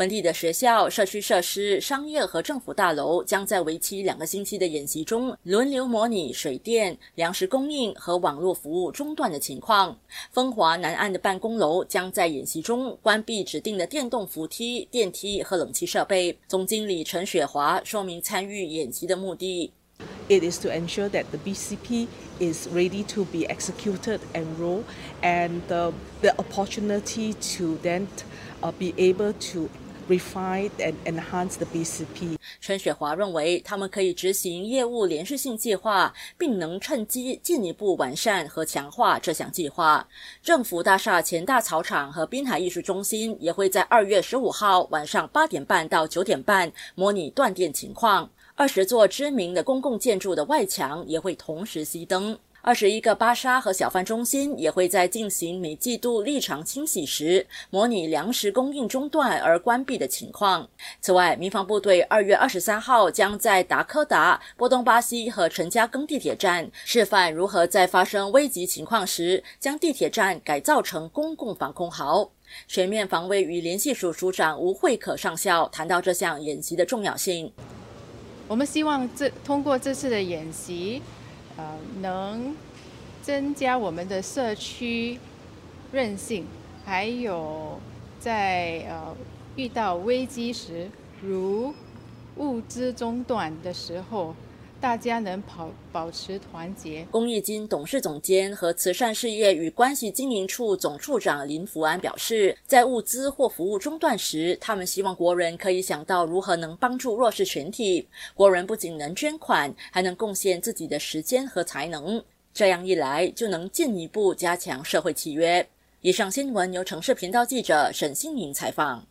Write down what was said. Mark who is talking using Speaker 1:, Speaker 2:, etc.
Speaker 1: 本地的学校、社区设施、商业和政府大楼将在为期两个星期的演习中轮流模拟水电、粮食供应和网络服务中断的情况。风华南岸的办公楼将在演习中关闭指定的电动扶梯、电梯和冷气设备。总经理陈雪华说明参与演习的目的。
Speaker 2: It is to ensure that the BCP is ready to be executed and roll, and the, the opportunity to then uh, be able to refine and enhance the BCP.
Speaker 1: 陈雪华认为，他们可以执行业务连续性计划，并能趁机进一步完善和强化这项计划。政府大厦前大草场和滨海艺术中心也会在二月十五号晚上八点半到九点半模拟断电情况。二十座知名的公共建筑的外墙也会同时熄灯。二十一个巴沙和小贩中心也会在进行每季度立场清洗时，模拟粮食供应中断而关闭的情况。此外，民防部队二月二十三号将在达科达、波东巴西和陈家庚地铁站示范如何在发生危急情况时，将地铁站改造成公共防空壕。全面防卫与联系署署长吴慧可上校谈到这项演习的重要性。
Speaker 3: 我们希望这通过这次的演习，呃，能增加我们的社区韧性，还有在呃遇到危机时，如物资中断的时候。大家能保保持团结。
Speaker 1: 公益金董事总监和慈善事业与关系经营处总处长林福安表示，在物资或服务中断时，他们希望国人可以想到如何能帮助弱势群体。国人不仅能捐款，还能贡献自己的时间和才能。这样一来，就能进一步加强社会契约。以上新闻由城市频道记者沈新颖采访。